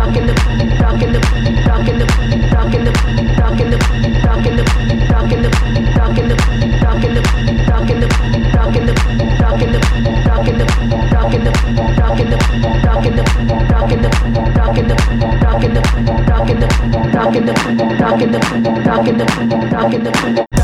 Rockin' the rock it, rock it, rock it, rock rock it, rock rock it, rock it,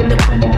in the